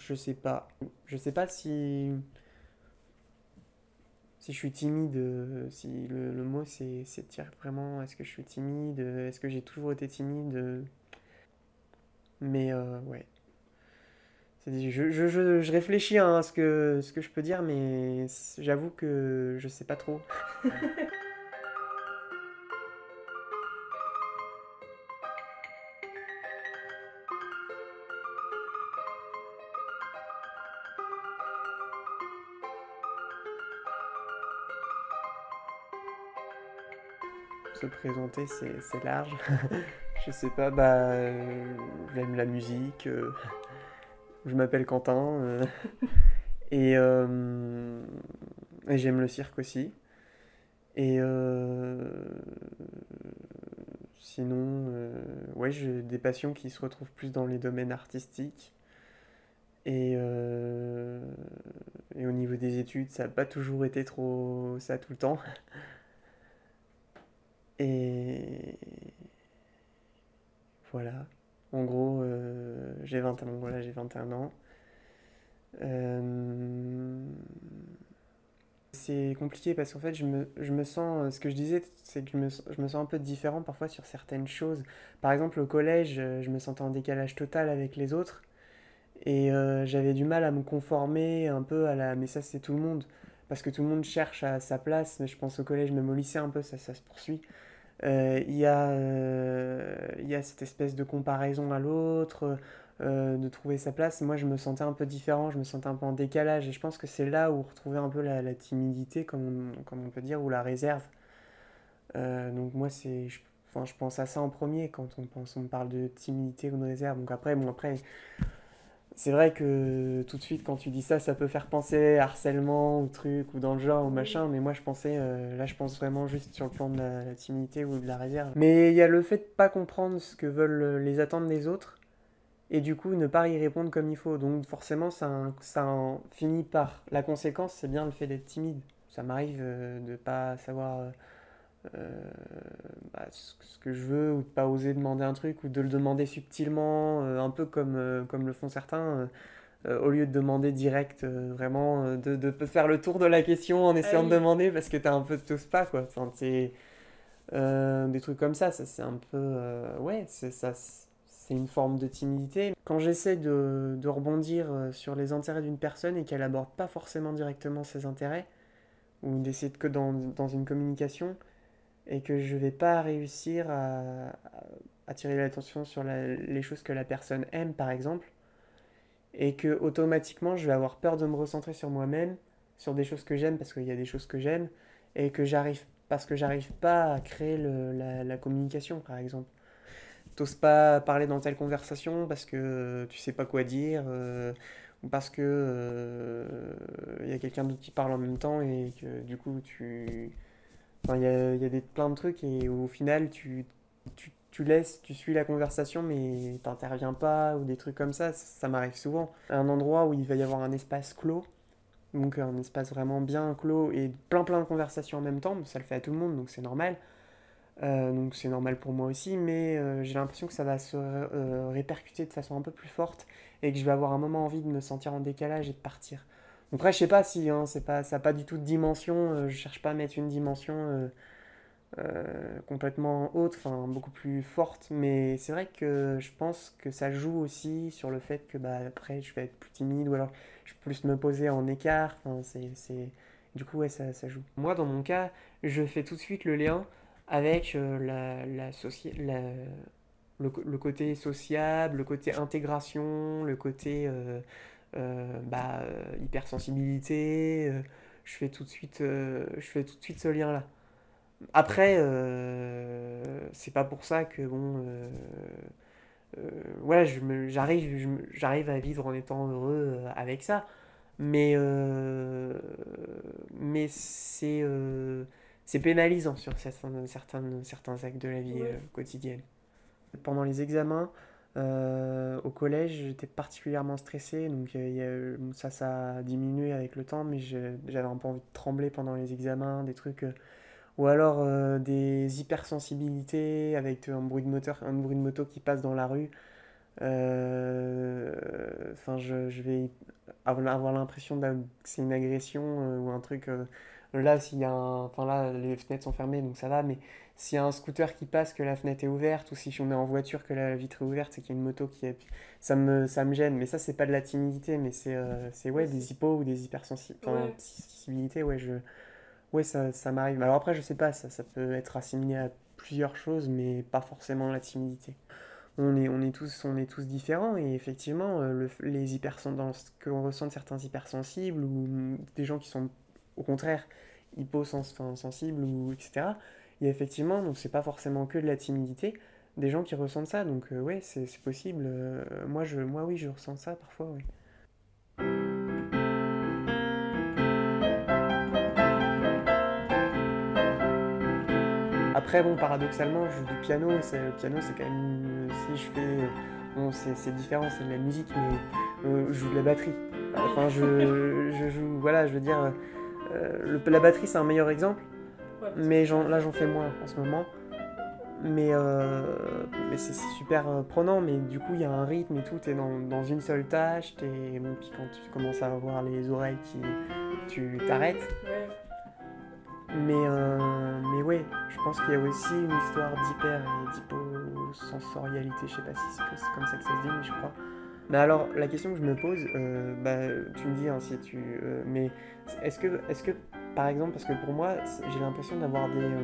je sais pas. Je sais pas si. Si je suis timide, euh, si le, mot c'est c'est dire vraiment est-ce que je suis timide, euh, est-ce que j'ai toujours été timide. euh, Mais ouais. Je, je, je, je réfléchis hein, à ce que, ce que je peux dire, mais j'avoue que je sais pas trop. Se présenter, c'est large. Je sais pas, bah. euh, J'aime la musique. euh, je m'appelle Quentin. euh, et j'aime le cirque aussi. Et sinon, ouais, j'ai des passions qui se retrouvent plus dans les domaines artistiques. Et, et au niveau des études, ça n'a pas toujours été trop ça tout le temps. Et voilà. En gros, euh, j'ai 20 ans, voilà, j'ai 21 ans. Euh, c'est compliqué parce qu'en fait, je me, je me sens, euh, ce que je disais, c'est que je me, sens un peu différent parfois sur certaines choses. Par exemple, au collège, je me sentais en décalage total avec les autres et j'avais du mal à me conformer un peu à la... Mais ça, c'est tout le monde, parce que tout le monde cherche à sa place, mais je pense au collège, même au lycée un peu, ça, ça se poursuit. Euh, Il y a, euh, il y a cette espèce de comparaison à l'autre, euh, de trouver sa place. Moi, je me sentais un peu différent, je me sentais un peu en décalage, et je pense que c'est là où retrouver un peu la, timidité, comme on, comme on peut dire, ou la réserve. Donc moi, c'est, je, enfin, je pense à ça en premier quand on pense, on parle de timidité ou de réserve. Donc après, bon, après, c'est vrai que tout de suite, quand tu dis ça, ça peut faire penser à harcèlement ou truc, ou dans le genre, ou machin, mais moi je pensais, euh, là je pense vraiment juste sur le plan de la, la timidité ou de la réserve. Mais il y a le fait de pas comprendre ce que veulent les attentes des autres, et du coup ne pas y répondre comme il faut. Donc forcément, ça, ça en finit par. La conséquence, c'est bien le fait d'être timide. Ça m'arrive euh, de pas savoir euh, bah, ce que je veux, ou de pas oser demander un truc, ou de le demander subtilement, euh, un peu comme, euh, comme le font certains, euh, euh, au lieu de demander direct, euh, vraiment, euh, de, de faire le tour de la question en Ah essayant de demander parce que t'as un peu de t'oses pas, quoi. Enfin, euh, des trucs comme ça, ça c'est un peu, euh, ouais, c'est ça, c'est une forme de timidité. Quand j'essaie de, de rebondir euh, sur les intérêts d'une personne et qu'elle aborde pas forcément directement ses intérêts, ou d'essayer de que dans, dans une communication, et que je vais pas réussir à, attirer l'attention sur les choses que la personne aime, par exemple, et que automatiquement je vais avoir peur de me recentrer sur moi-même, sur des choses que j'aime, parce qu'il y a des choses que j'aime, et que j'arrive, parce que j'arrive pas à créer la, communication, par exemple. T'oses pas parler dans telle conversation parce que tu sais pas quoi dire, euh, ou parce que euh, il y a quelqu'un d'autre qui parle en même temps et que du coup tu Il y a, y a des, plein de trucs et au final, tu, tu, tu laisses, tu suis la conversation, mais t'interviens pas ou des trucs comme ça. Ça, ça m'arrive souvent. Un endroit où il va y avoir un espace clos, donc un espace vraiment bien clos et plein plein de conversations en même temps. Ça le fait à tout le monde, donc c'est normal. Euh, donc c'est normal pour moi aussi, mais euh, j'ai l'impression que ça va se euh, répercuter de façon un peu plus forte et que je vais avoir un moment envie de me sentir en décalage et de partir. Après, je sais pas si hein, c'est pas, ça n'a pas du tout de dimension, euh, je cherche pas à mettre une dimension euh, euh, complètement haute, enfin beaucoup plus forte, mais c'est vrai que je pense que ça joue aussi sur le fait que bah, après je vais être plus timide ou alors je vais plus me poser en écart, enfin, c'est, du coup ouais, ça, ça joue. Moi dans mon cas, je fais tout de suite le lien avec la, la, la- le, le côté sociable, le côté intégration, le côté bah, euh, hypersensibilité, euh, je fais tout de suite, euh, je fais tout de suite ce lien-là. Après, euh, c'est pas pour ça que bon, euh, euh, ouais, j'arrive, j'arrive à vivre en étant heureux euh, avec ça, mais euh, mais c'est euh, c'est pénalisant sur certains, certains, certains actes de la vie euh, quotidienne. Pendant les examens euh, au collège, j'étais particulièrement stressé, donc euh, a- ça, ça a diminué avec le temps, mais j'avais un peu envie de trembler pendant les examens, des trucs. euh, ou alors euh, des hypersensibilités avec un bruit de moteur, un bruit de moto qui passe dans la rue. Enfin, je, vais avoir l'impression que c'est une agression ou un truc. Là, s'il y a un... Enfin, là, les fenêtres sont fermées, donc ça va, mais s'il y a un scooter qui passe, que la fenêtre est ouverte, ou si on est en voiture, que la vitre est ouverte, c'est qu'il y a une moto qui est. Ça me, ça me gêne. Mais ça, c'est pas de la timidité, mais c'est euh, ouais, des hippos ou des hypersensibilités. Ouais. je... ouais, ça, ça m'arrive. Alors après, je sais pas, ça, ça peut être assimilé à plusieurs choses, mais pas forcément la timidité. On est, on est, tous, on est tous différents, et effectivement, euh, le, les dans ce que on ressent de certains hypersensibles, ou des gens qui sont au contraire hyposensibles, ou etc il y a effectivement, donc c'est pas forcément que de la timidité, des gens qui ressentent ça, donc euh, ouais, c'est possible. Euh, moi, je, moi, oui, je ressens ça parfois, oui. Après, bon, paradoxalement, je joue du piano, le piano, c'est quand même. Si je fais. Bon, c'est différent, c'est de la musique, mais euh, je joue de la batterie. Enfin, je, je joue. Voilà, je veux dire. La batterie, c'est un meilleur exemple mais là, j'en fais moins en ce moment. Mais, euh, mais c'est super euh, prenant, mais du coup, il y a un rythme et tout. T'es dans, dans une seule tâche, bon, puis quand tu commences à avoir les oreilles qui. tu t'arrêtes. Mais, euh, mais ouais, je pense qu'il y a aussi une histoire d'hyper et d'hyposensorialité. Je sais pas si c'est comme ça que ça se dit, mais je crois. Mais alors, la question que je me pose, bah, tu me dis hein, si tu. mais est-ce que, est que par exemple, parce que pour moi, j'ai l'impression d'avoir des, euh,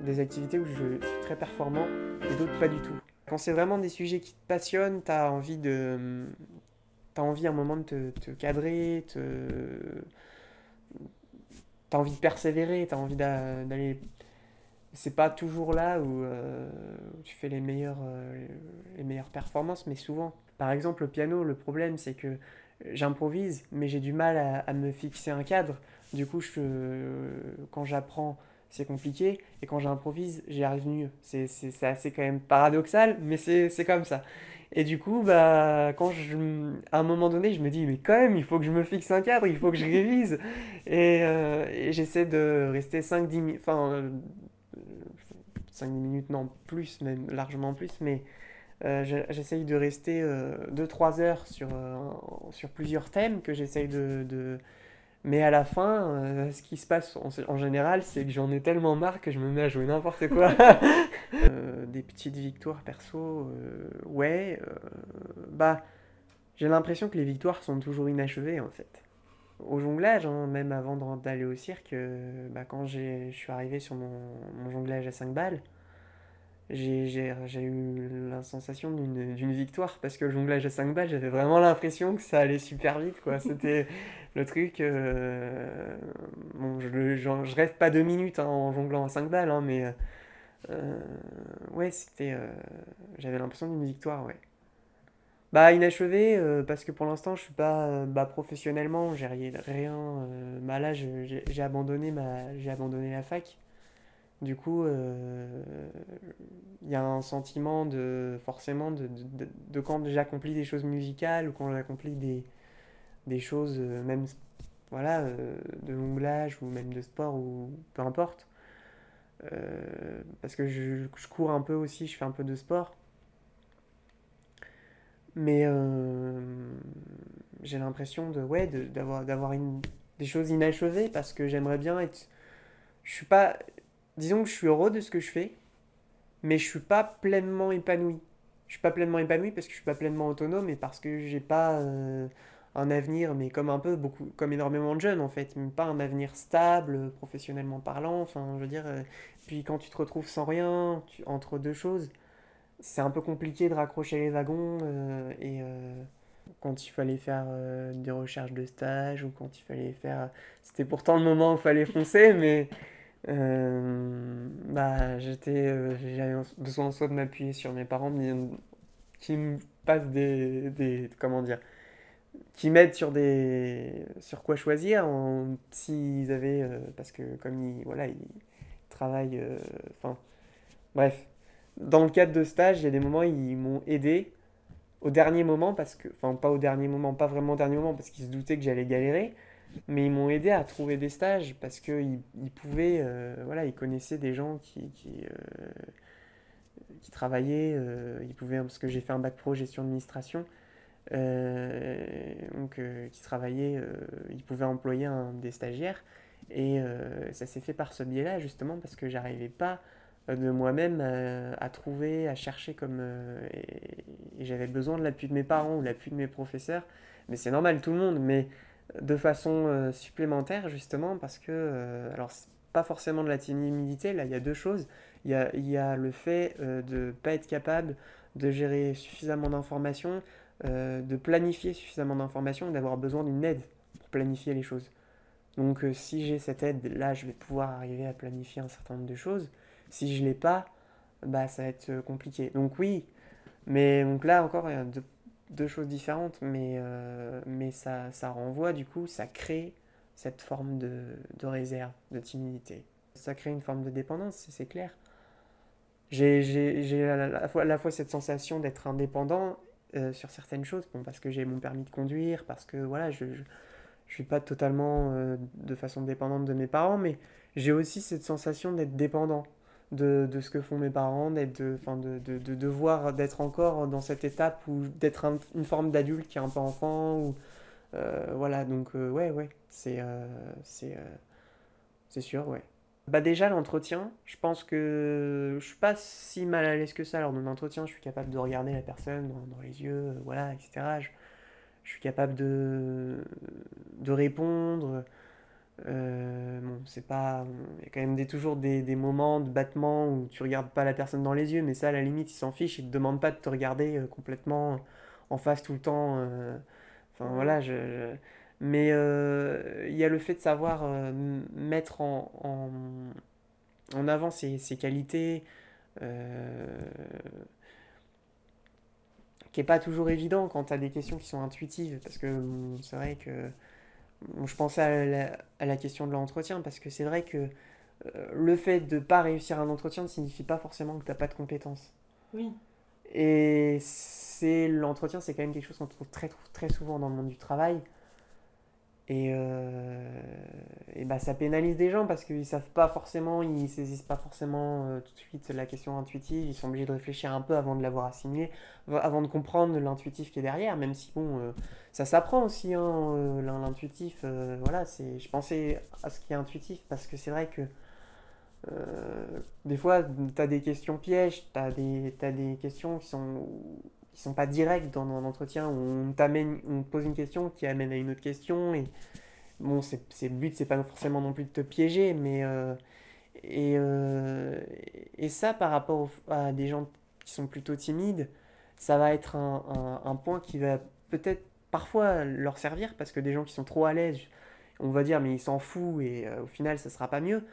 des, activités où je suis très performant et d'autres pas du tout. Quand c'est vraiment des sujets qui te passionnent, tu as envie de. T'as envie à un moment de te, cadrer, te... t'as envie de persévérer, t'as envie d'aller. C'est pas toujours là où, euh, tu fais les meilleures, euh, les meilleures performances, mais souvent. Par exemple, le piano, le problème c'est que j'improvise, mais j'ai du mal à, me fixer un cadre. Du coup, je, quand j'apprends, c'est compliqué. Et quand j'improvise, j'y arrive mieux. C'est assez quand même paradoxal, mais c'est comme ça. Et du coup, bah, quand je, à un moment donné, je me dis, mais quand même, il faut que je me fixe un cadre, il faut que je révise. Et, euh, j'essaie de rester 5-10 minutes, enfin, 5-10 minutes, non, plus, même largement plus, mais euh, j'essaye de rester 2-3 euh, heures sur, sur plusieurs thèmes que j'essaye de, de mais à la fin, euh, ce qui se passe en, général, c'est que j'en ai tellement marre que je me mets à jouer n'importe quoi. Euh, des petites victoires perso, euh, ouais. bah, j'ai l'impression que les victoires sont toujours inachevées en fait. Au jonglage, hein, même avant d'aller au cirque, bah, quand je suis arrivé sur mon, mon, jonglage à 5 balles, j'ai eu la sensation d'une victoire parce que le jonglage à 5 balles, j'avais vraiment l'impression que ça allait super vite. quoi. C'était le truc. Euh, bon, je, je, reste pas deux minutes hein, en jonglant à 5 balles, hein, mais euh, ouais, c'était. Euh, j'avais l'impression d'une victoire, ouais. Bah, inachevé parce que pour l'instant, je suis pas. bah, professionnellement, j'ai rien. rien bah, là, j'ai abandonné, ma, abandonné la fac. Du coup, il y a un sentiment de forcément de, quand j'accomplis des choses musicales ou quand j'accomplis des, des choses, euh, même voilà, euh, de jonglage ou même de sport ou peu importe. Euh, parce que je, cours un peu aussi, je fais un peu de sport. Mais j'ai l'impression de, ouais, d'avoir, des choses inachevées parce que j'aimerais bien être. Je suis pas. Disons que je suis heureux de ce que je fais, mais je suis pas pleinement épanoui. Je suis pas pleinement épanoui parce que je suis pas pleinement autonome et parce que j'ai pas un avenir, mais comme un peu, beaucoup, comme énormément de jeunes en fait, mais pas un avenir stable, professionnellement parlant, enfin je veux dire, euh, puis quand tu te retrouves sans rien, entre deux choses, c'est un peu compliqué de raccrocher les wagons, euh, et euh, quand il fallait faire des recherches de stage, ou quand il fallait faire... C'était pourtant le moment où il fallait foncer, mais... bah, j'étais, j'avais besoin soit de m'appuyer sur mes parents qui me passent des, des comment dire, qui m'aident sur des sur quoi choisir s'ils avaient euh, parce que comme ils voilà ils travaillent euh, enfin bref. Dans le cadre de stage il y a des moments ils m'ont aidé au dernier moment parce que enfin pas au dernier moment pas vraiment au dernier moment parce qu'ils se doutaient que j'allais galérer mais ils m'ont aidé à trouver des stages parce que ils, pouvaient euh, voilà ils connaissaient des gens qui qui, qui travaillait, il pouvait, parce que j'ai fait un bac pro gestion administration, donc qui travaillait, il pouvait employer un, des stagiaires. Et ça s'est fait par ce biais-là, justement, parce que j'arrivais pas de moi-même à, trouver, à chercher comme... et j'avais besoin de l'appui de mes parents ou l'appui de mes professeurs. Mais c'est normal, tout le monde, mais de façon supplémentaire, justement, parce que... alors, pas forcément de la timidité, là, il y a deux choses. Il y a, il y a le fait euh, de pas être capable de gérer suffisamment d'informations, euh, de planifier suffisamment d'informations et d'avoir besoin d'une aide pour planifier les choses. Donc euh, si j'ai cette aide, là, je vais pouvoir arriver à planifier un certain nombre de choses. Si je l'ai pas, bah, ça va être compliqué. Donc oui, mais donc là encore, il y a deux, deux choses différentes, mais, mais ça, ça renvoie, du coup, ça crée cette forme de, réserve, de timidité. Ça crée une forme de dépendance, c'est clair. J'ai à, la fois, à la fois cette sensation d'être indépendant euh, sur certaines choses, bon, parce que j'ai mon permis de conduire, parce que voilà, je ne suis pas totalement euh, de façon dépendante de mes parents, mais j'ai aussi cette sensation d'être dépendant de, de, ce que font mes parents, d'être de, de, de, de, devoir d'être encore dans cette étape où d'être une forme d'adulte qui est un peu enfant, ou euh, voilà, donc euh, ouais, ouais, c'est euh, c'est c'est sûr, ouais. Bah déjà l'entretien, je pense que je suis pas si mal à l'aise que ça lors d'un entretien, je suis capable de regarder la personne dans, les yeux, voilà, etc. Je, je, suis capable de, de répondre. Bon, c'est pas. Il y a quand même des, toujours des, des, moments de battement où tu regardes pas la personne dans les yeux, mais ça, à la limite, il s'en fiche, il te demande pas de te regarder complètement en face tout le temps. Enfin voilà, je, mais euh, il y a le fait de savoir euh, mettre en, en, avant ses, ses qualités, euh, qui n'est pas toujours évident quand tu as des questions qui sont intuitives, parce que c'est vrai que je pensais à la, à la question de l'entretien, parce que c'est vrai que le fait de ne pas réussir un entretien ne signifie pas forcément que tu n'as pas de compétences. Oui. Et c'est l'entretien, c'est quand même quelque chose qu'on trouve très, très souvent dans le monde du travail. Et, euh, et bah, ça pénalise des gens parce qu'ils savent pas forcément, ils saisissent pas forcément euh, tout de suite la question intuitive, ils sont obligés de réfléchir un peu avant de l'avoir assimilé, avant de comprendre l'intuitif qui est derrière, même si bon, euh, ça s'apprend aussi, hein, l'intuitif, voilà, c'est, je pensais à ce qui est intuitif parce que c'est vrai que des fois, tu as des questions pièges, tu des, as des questions qui sont, qui sont pas directes dans un entretien où on, t'amène, on te pose une question qui amène à une autre question. Et bon, le but, c'est pas forcément non plus de te piéger, mais. Euh, et, euh, et ça, par rapport à des gens qui sont plutôt timides, ça va être un, un, point qui va peut-être parfois leur servir parce que des gens qui sont trop à l'aise, on va dire, mais ils s'en foutent et au final, ça sera pas mieux.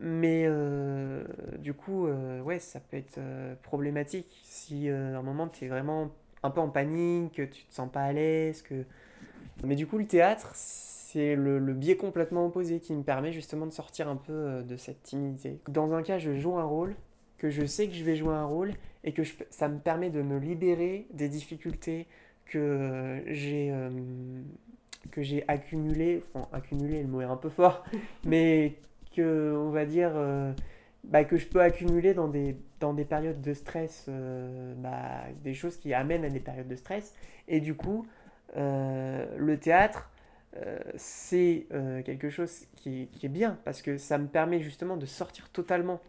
Mais euh, du coup, euh, ouais, ça peut être euh, problématique si à un moment tu es vraiment un peu en panique, que tu te sens pas à l'aise. Que... Mais du coup, le théâtre, c'est le, biais complètement opposé qui me permet justement de sortir un peu de cette timidité. Dans un cas, je joue un rôle, que je sais que je vais jouer un rôle, et que ça me permet de me libérer des difficultés que j'ai que j'ai accumulées, enfin accumulé, le mot est un peu fort, mais que, on va dire, euh, bah, que je peux accumuler dans des, dans des périodes de stress, euh, bah, des choses qui amènent à des périodes de stress. Et du coup, euh, le théâtre, c'est quelque chose qui, qui, est bien parce que ça me permet justement de sortir totalement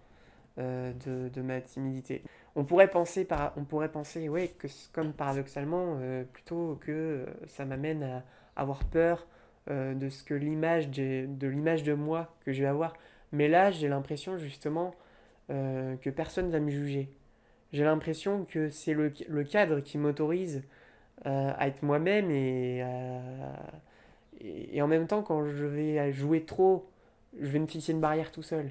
de, de, ma timidité. On pourrait penser, par, on pourrait penser ouais, que comme paradoxalement, plutôt que ça m'amène à avoir peur euh, de ce que l'image de l'image de moi que je vais avoir. Mais là, j'ai l'impression justement euh, que personne va me juger. J'ai l'impression que c'est le, le, cadre qui m'autorise euh, à être moi-même et, et, en même temps, quand je vais jouer trop, je vais me fixer une barrière tout seul.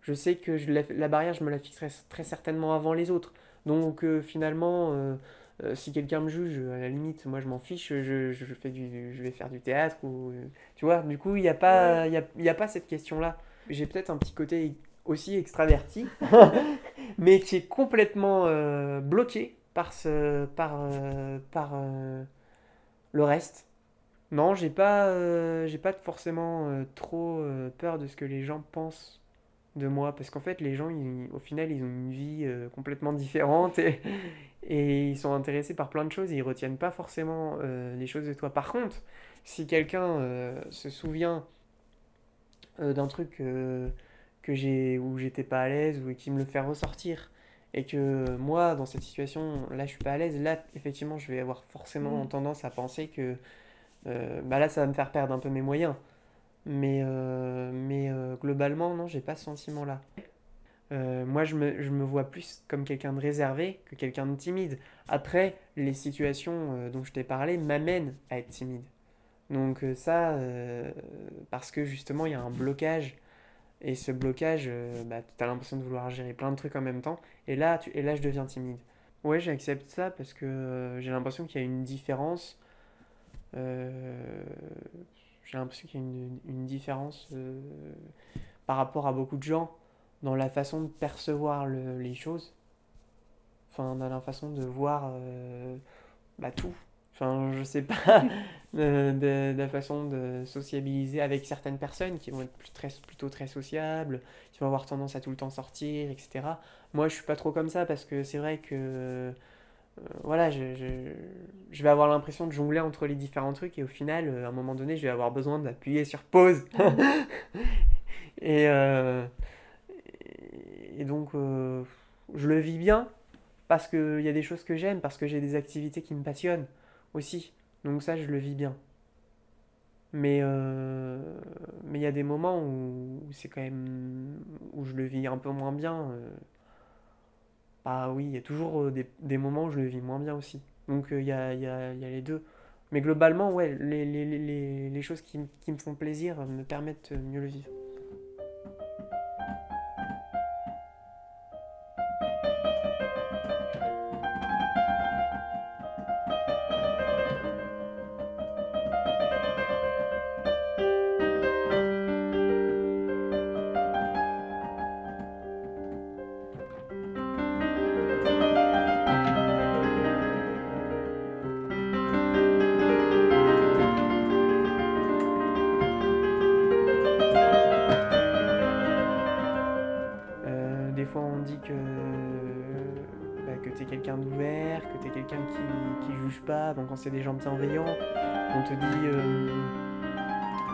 Je sais que la, la, barrière, je me la fixerai très certainement avant les autres. Donc finalement, euh, si quelqu'un me juge, à la limite, moi je m'en fiche, je, je, fais du, je vais faire du théâtre. Ou, tu vois, du coup, il n'y a, pas, y a, y a pas cette question-là. J'ai peut-être un petit côté aussi extraverti, mais qui est complètement euh, bloqué par, ce, par, euh, par le reste. Non, j'ai pas, j'ai pas forcément trop peur de ce que les gens pensent de moi. Parce qu'en fait, les gens, au final, ils ont une vie complètement différente et, et, ils sont intéressés par plein de choses et ils retiennent pas forcément les choses de toi. Par contre, si quelqu'un se souvient d'un truc que j'ai où j'étais pas à l'aise ou qui me le fait ressortir et que moi dans cette situation là je suis pas à l'aise là effectivement je vais avoir forcément mm. tendance à penser que euh, bah là ça va me faire perdre un peu mes moyens mais euh, mais euh, globalement non j'ai pas ce sentiment là moi je me, je me, vois plus comme quelqu'un de réservé que quelqu'un de timide après les situations dont je t'ai parlé m'amènent à être timide donc ça parce que justement il y a un blocage et ce blocage, euh, bah, tu as l'impression de vouloir gérer plein de trucs en même temps. Et là, et là je deviens timide. Ouais, j'accepte ça parce que euh, j'ai l'impression qu'il y a une différence. Euh, j'ai l'impression qu'il y a une, une différence par rapport à beaucoup de gens dans la façon de percevoir le, les choses. Enfin, dans la façon de voir bah, tout. Enfin, je sais pas, de, la façon de sociabiliser avec certaines personnes qui vont être plus, très, plutôt très sociables, qui vont avoir tendance à tout le temps sortir, etc. Moi, je suis pas trop comme ça parce que c'est vrai que, euh, voilà, je, je, vais avoir l'impression de jongler entre les différents trucs et au final, euh, à un moment donné, je vais avoir besoin d'appuyer sur pause. et, euh, et donc, je le vis bien parce qu'il y a des choses que j'aime, parce que j'ai des activités qui me passionnent aussi. Donc ça, je le vis bien. Mais euh, mais il y a des moments où, c'est quand même où je le vis un peu moins bien. Euh. Bah oui, il y a toujours euh, des, moments où je le vis moins bien aussi. Donc il y a, y, a, y a, les deux. Mais globalement, ouais, les, les, les, les choses qui, qui me font plaisir me permettent de mieux le vivre. C'est des gens bienveillants, on te dit euh,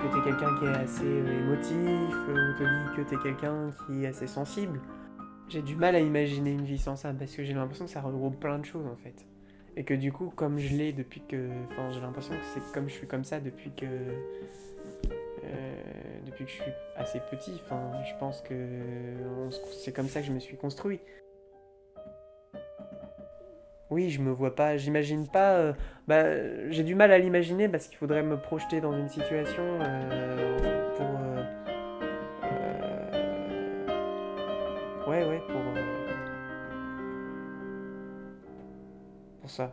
que tu es quelqu'un qui est assez euh, émotif, on te dit que tu es quelqu'un qui est assez sensible. J'ai du mal à imaginer une vie sans ça parce que j'ai l'impression que ça regroupe plein de choses en fait. Et que du coup, comme je l'ai depuis que. Enfin, j'ai l'impression que c'est comme je suis comme ça depuis que. Euh, depuis que je suis assez petit. Enfin, je pense que c'est comme ça que je me suis construit oui, je me vois pas, j'imagine pas. Euh, bah, j'ai du mal à l'imaginer parce qu'il faudrait me projeter dans une situation euh, pour. Euh, ouais, ouais, pour. pour ça.